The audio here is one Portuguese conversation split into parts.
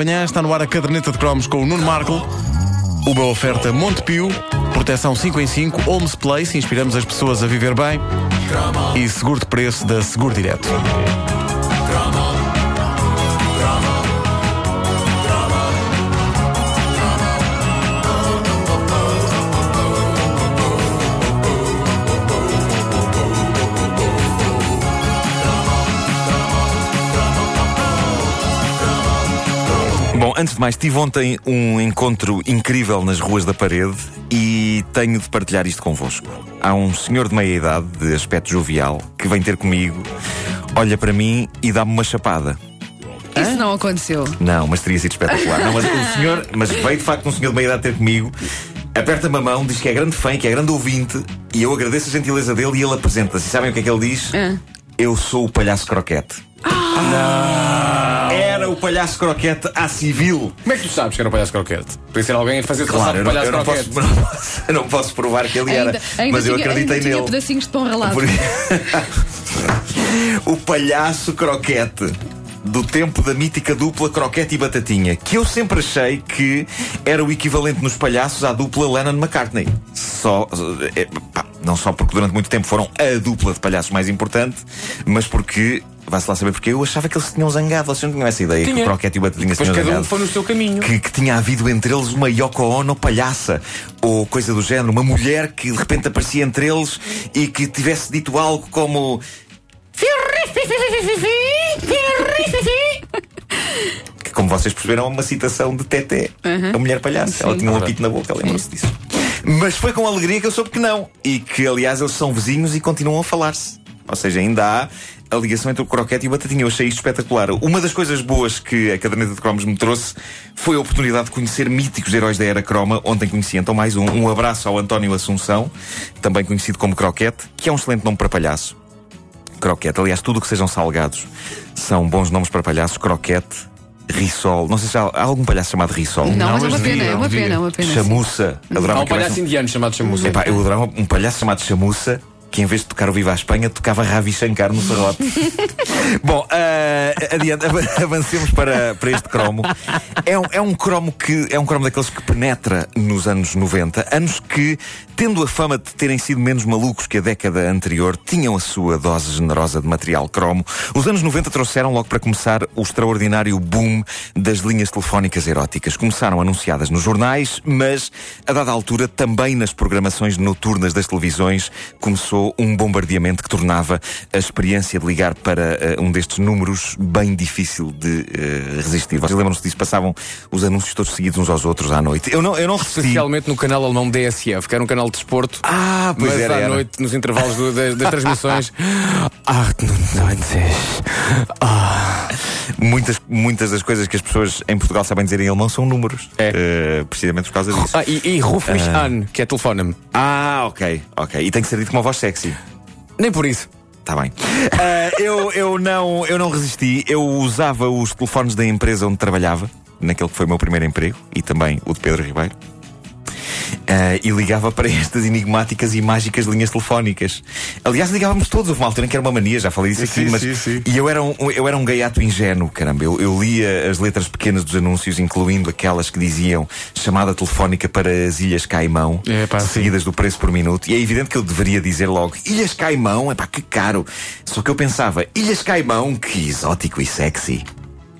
Amanhã está no ar a caderneta de cromos com o Nuno Marco. Uma oferta Montepio, proteção 5 em 5, Homes Place, inspiramos as pessoas a viver bem. E seguro de preço da Seguro Direto. Bom, antes de mais, tive ontem um encontro incrível nas ruas da parede e tenho de partilhar isto convosco. Há um senhor de meia idade, de aspecto jovial, que vem ter comigo, olha para mim e dá-me uma chapada. Isso não aconteceu. Não, mas teria sido espetacular. Não, mas o senhor, mas veio de facto um senhor de meia idade ter comigo, aperta-me a mão, diz que é grande fã, que é grande ouvinte, e eu agradeço a gentileza dele e ele apresenta-se. E sabem o que é que ele diz? Ah. Eu sou o palhaço croquete. Era o palhaço croquete à civil. Como é que tu sabes que era o palhaço croquete? Podia ser alguém a fazer Claro, eu não, palhaço eu não croquete. posso, não posso- eu não posso provar que ele era, Ainda, ainda mas eu tinha, acreditei ainda tinha nele. pedacinhos de pão ralado. Por- o palhaço croquete. Do tempo da mítica dupla croquete e batatinha, que eu sempre achei que era o equivalente nos palhaços à dupla Lennon-McCartney. Só, eh, pá, não só porque durante muito tempo foram a dupla de palhaços mais importante, mas porque, vai-se lá saber porque, eu achava que eles se tinham zangado. Vocês não tinham essa ideia que Tinha. o croquete e o se Depois tinham cada um zangado? foi no seu caminho. que, que tinha havido entre eles uma Yoko Ono palhaça ou coisa do género, uma mulher que de repente aparecia entre eles e que tivesse dito algo como que como vocês perceberam é uma citação de Teté, a mulher palhaça. Ela tinha um apito na boca, lembram-se disso. Mas foi com alegria que eu soube que não. E que, aliás, eles são vizinhos e continuam a falar-se. Ou seja, ainda há a ligação entre o croquete e o batatinha. Eu achei isto espetacular. Uma das coisas boas que a caderneta de cromos me trouxe foi a oportunidade de conhecer míticos heróis da era croma. Ontem conheci então mais um. Um abraço ao António Assunção, também conhecido como Croquete, que é um excelente nome para palhaço. Croquete. Aliás, tudo o que sejam salgados são bons nomes para palhaços. Croquete, Rissol. Não sei se há, há algum palhaço chamado Rissol. Não, mas é uma mas pena, é uma pena, é uma pena. Chamuça. Adorava Há um palhaço indiano chamado Chamuça. Epá, eu adorava um palhaço chamado Chamuça que em vez de tocar o Viva a Espanha tocava Ravi Shankar no serrote. Bom, ah, adiante, av- avancemos para, para este cromo. É um, é um cromo que é um cromo daqueles que penetra nos anos 90, anos que, tendo a fama de terem sido menos malucos que a década anterior, tinham a sua dose generosa de material cromo. Os anos 90 trouxeram logo para começar o extraordinário boom das linhas telefónicas eróticas. Começaram anunciadas nos jornais, mas a dada altura também nas programações noturnas das televisões começou um bombardeamento que tornava a experiência de ligar para eh, um destes números bem difícil de eh, resistir. Vocês lembram-se disso? Passavam os anúncios todos seguidos uns aos outros à noite. Eu não, eu não recebi. Especialmente no canal alemão DSF, que era um canal de desporto. Ah, pois mas era, à era. noite, nos intervalos do- das, das transmissões. Ah, não, não, Muitas, muitas das coisas que as pessoas em Portugal sabem dizer em alemão são números. É. Eh, precisamente por causa disso. Ah, e, e Ruf mich an, que é telefone-me. Ah, ok, ok. E tem que ser dito com uma voz sexy. Nem por isso. Está bem. Ah, eu, eu, não, eu não resisti. Eu usava os telefones da empresa onde trabalhava, naquele que foi o meu primeiro emprego, e também o de Pedro Ribeiro. Ah, e ligava para estas enigmáticas e mágicas linhas telefónicas. Aliás, ligávamos todos. Houve uma altura em que era uma mania, já falei disso aqui, Sim, mas. sim, sim. E eu era, um, eu era um gaiato ingênuo, caramba. Eu, eu lia as letras pequenas dos anúncios, incluindo aquelas que diziam chamada telefónica para as Ilhas Caimão, É, pá, seguidas do preço por minuto. E é evidente que eu deveria dizer logo: Ilhas Caimão, é pá, que caro. Só que eu pensava: Ilhas Caimão, que exótico e sexy.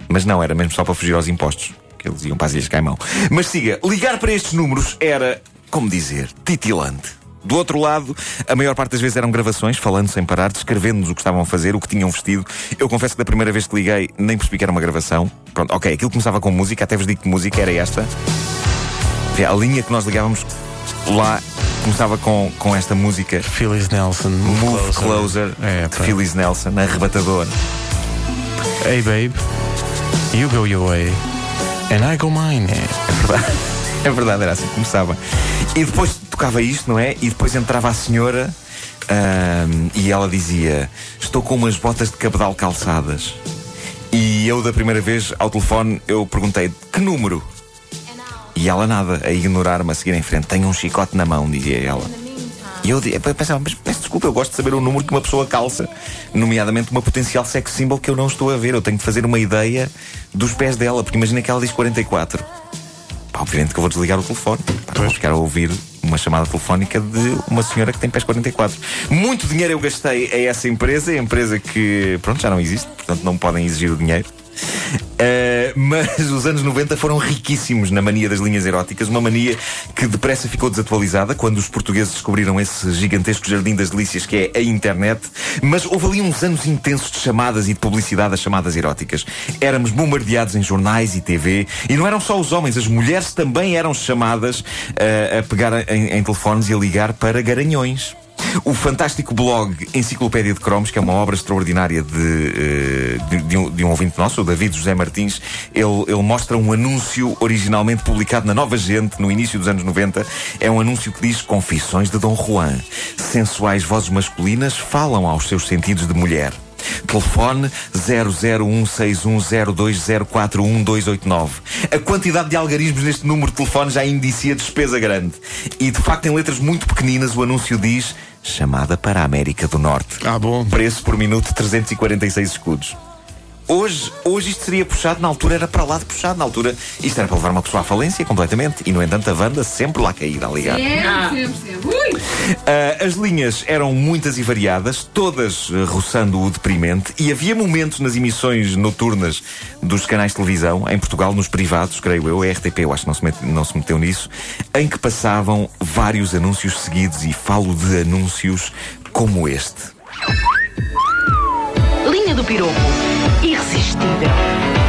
Mas não, era mesmo só para fugir aos impostos. Que eles iam para as Ilhas Caimão. Mas siga, ligar para estes números era, como dizer, titilante. Do outro lado, a maior parte das vezes eram gravações, falando sem parar, descrevendo-nos o que estavam a fazer, o que tinham vestido. Eu confesso que da primeira vez que liguei, nem percebi que era uma gravação. Pronto, ok, aquilo começava com música, até vos digo que música era esta. Vê, A linha que nós ligávamos lá começava com, com esta música. Phyllis Nelson, Move, Move Closer, É, de pá. Phyllis Nelson, arrebatador. Hey babe, you go your way, and I go mine. É verdade. É verdade, era assim que começava. E depois tocava isto, não é? E depois entrava a senhora ahm, e ela dizia: Estou com umas botas de cabedal calçadas. E eu, da primeira vez, ao telefone, eu perguntei: Que número? E ela nada, a ignorar-me, a seguir em frente. Tenho um chicote na mão, dizia ela. E eu, eu pensava, mas peço desculpa, eu gosto de saber o número que uma pessoa calça, nomeadamente uma potencial sex symbol que eu não estou a ver. Eu tenho de fazer uma ideia dos pés dela, porque imagina que ela diz 44. Pá, obviamente que eu vou desligar o telefone. Pá, vou ficar a ouvir uma chamada telefónica de uma senhora que tem pés 44. Muito dinheiro eu gastei a essa empresa, a empresa que, pronto, já não existe, portanto não podem exigir o dinheiro. Uh, mas os anos 90 foram riquíssimos na mania das linhas eróticas, uma mania que depressa ficou desatualizada quando os portugueses descobriram esse gigantesco jardim das delícias que é a internet. Mas houve ali uns anos intensos de chamadas e de publicidade a chamadas eróticas. Éramos bombardeados em jornais e TV, e não eram só os homens, as mulheres também eram chamadas uh, a pegar em, em telefones e a ligar para garanhões. O fantástico blog Enciclopédia de Cromos, que é uma obra extraordinária de, eh, de, de um, de um ouvinte nosso, o David José Martins, ele, ele mostra um anúncio originalmente publicado na Nova Gente, no início dos anos 90. É um anúncio que diz Confissões de Dom Juan. Sensuais vozes masculinas falam aos seus sentidos de mulher. Telefone 0016102041289. A quantidade de algarismos neste número de telefone já indicia despesa grande. E de facto, em letras muito pequeninas, o anúncio diz chamada para a América do Norte. Ah, bom. Preço por minuto 346 escudos. Hoje, hoje isto seria puxado, na altura era para lá de puxado, na altura isto era para levar uma pessoa à falência completamente. E no entanto a Wanda sempre lá caída a ligar. Sempre, sempre, sempre. Ui! Ah, as linhas eram muitas e variadas, todas eh, roçando o deprimente, e havia momentos nas emissões noturnas dos canais de televisão, em Portugal, nos privados, creio eu, a RTP, eu acho que não se, mete- não se meteu nisso, em que passavam vários anúncios seguidos, e falo de anúncios como este. Linha do Piropo.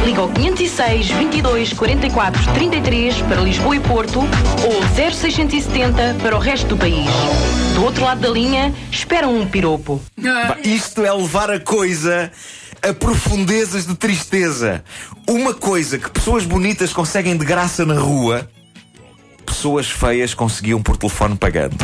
Liga ao 506 22 44 33 para Lisboa e Porto ou 0670 para o resto do país. Do outro lado da linha, espera um piropo. Isto é levar a coisa a profundezas de tristeza. Uma coisa que pessoas bonitas conseguem de graça na rua, pessoas feias conseguiam por telefone pagando.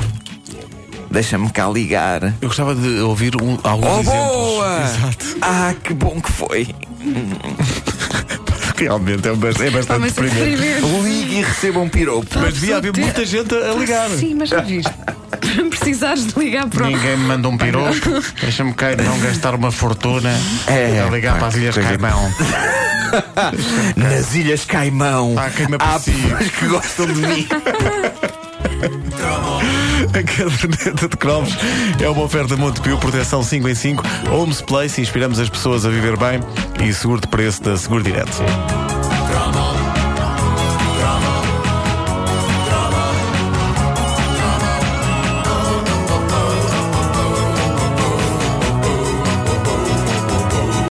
Deixa-me cá ligar. Eu gostava de ouvir um, alguns Oh, exemplos. boa! Exato. Ah, que bom que foi. Realmente é bastante, é bastante é deprimente. deprimente. Ligue e receba um piropo. Mas devia haver Ter- muita gente a ligar. Sim, mas já viste. Precisares de ligar para. Ninguém me manda um piropo. Deixa-me cá não gastar uma fortuna É, a ligar pá, para as Ilhas Caimão. Nas Ilhas Caimão. Há quem me há pessoas que gostam de mim. A caderneta de cromos é uma oferta Montepio, proteção 5 em 5, Homes Place, inspiramos as pessoas a viver bem e seguro de preço da Seguro Direto.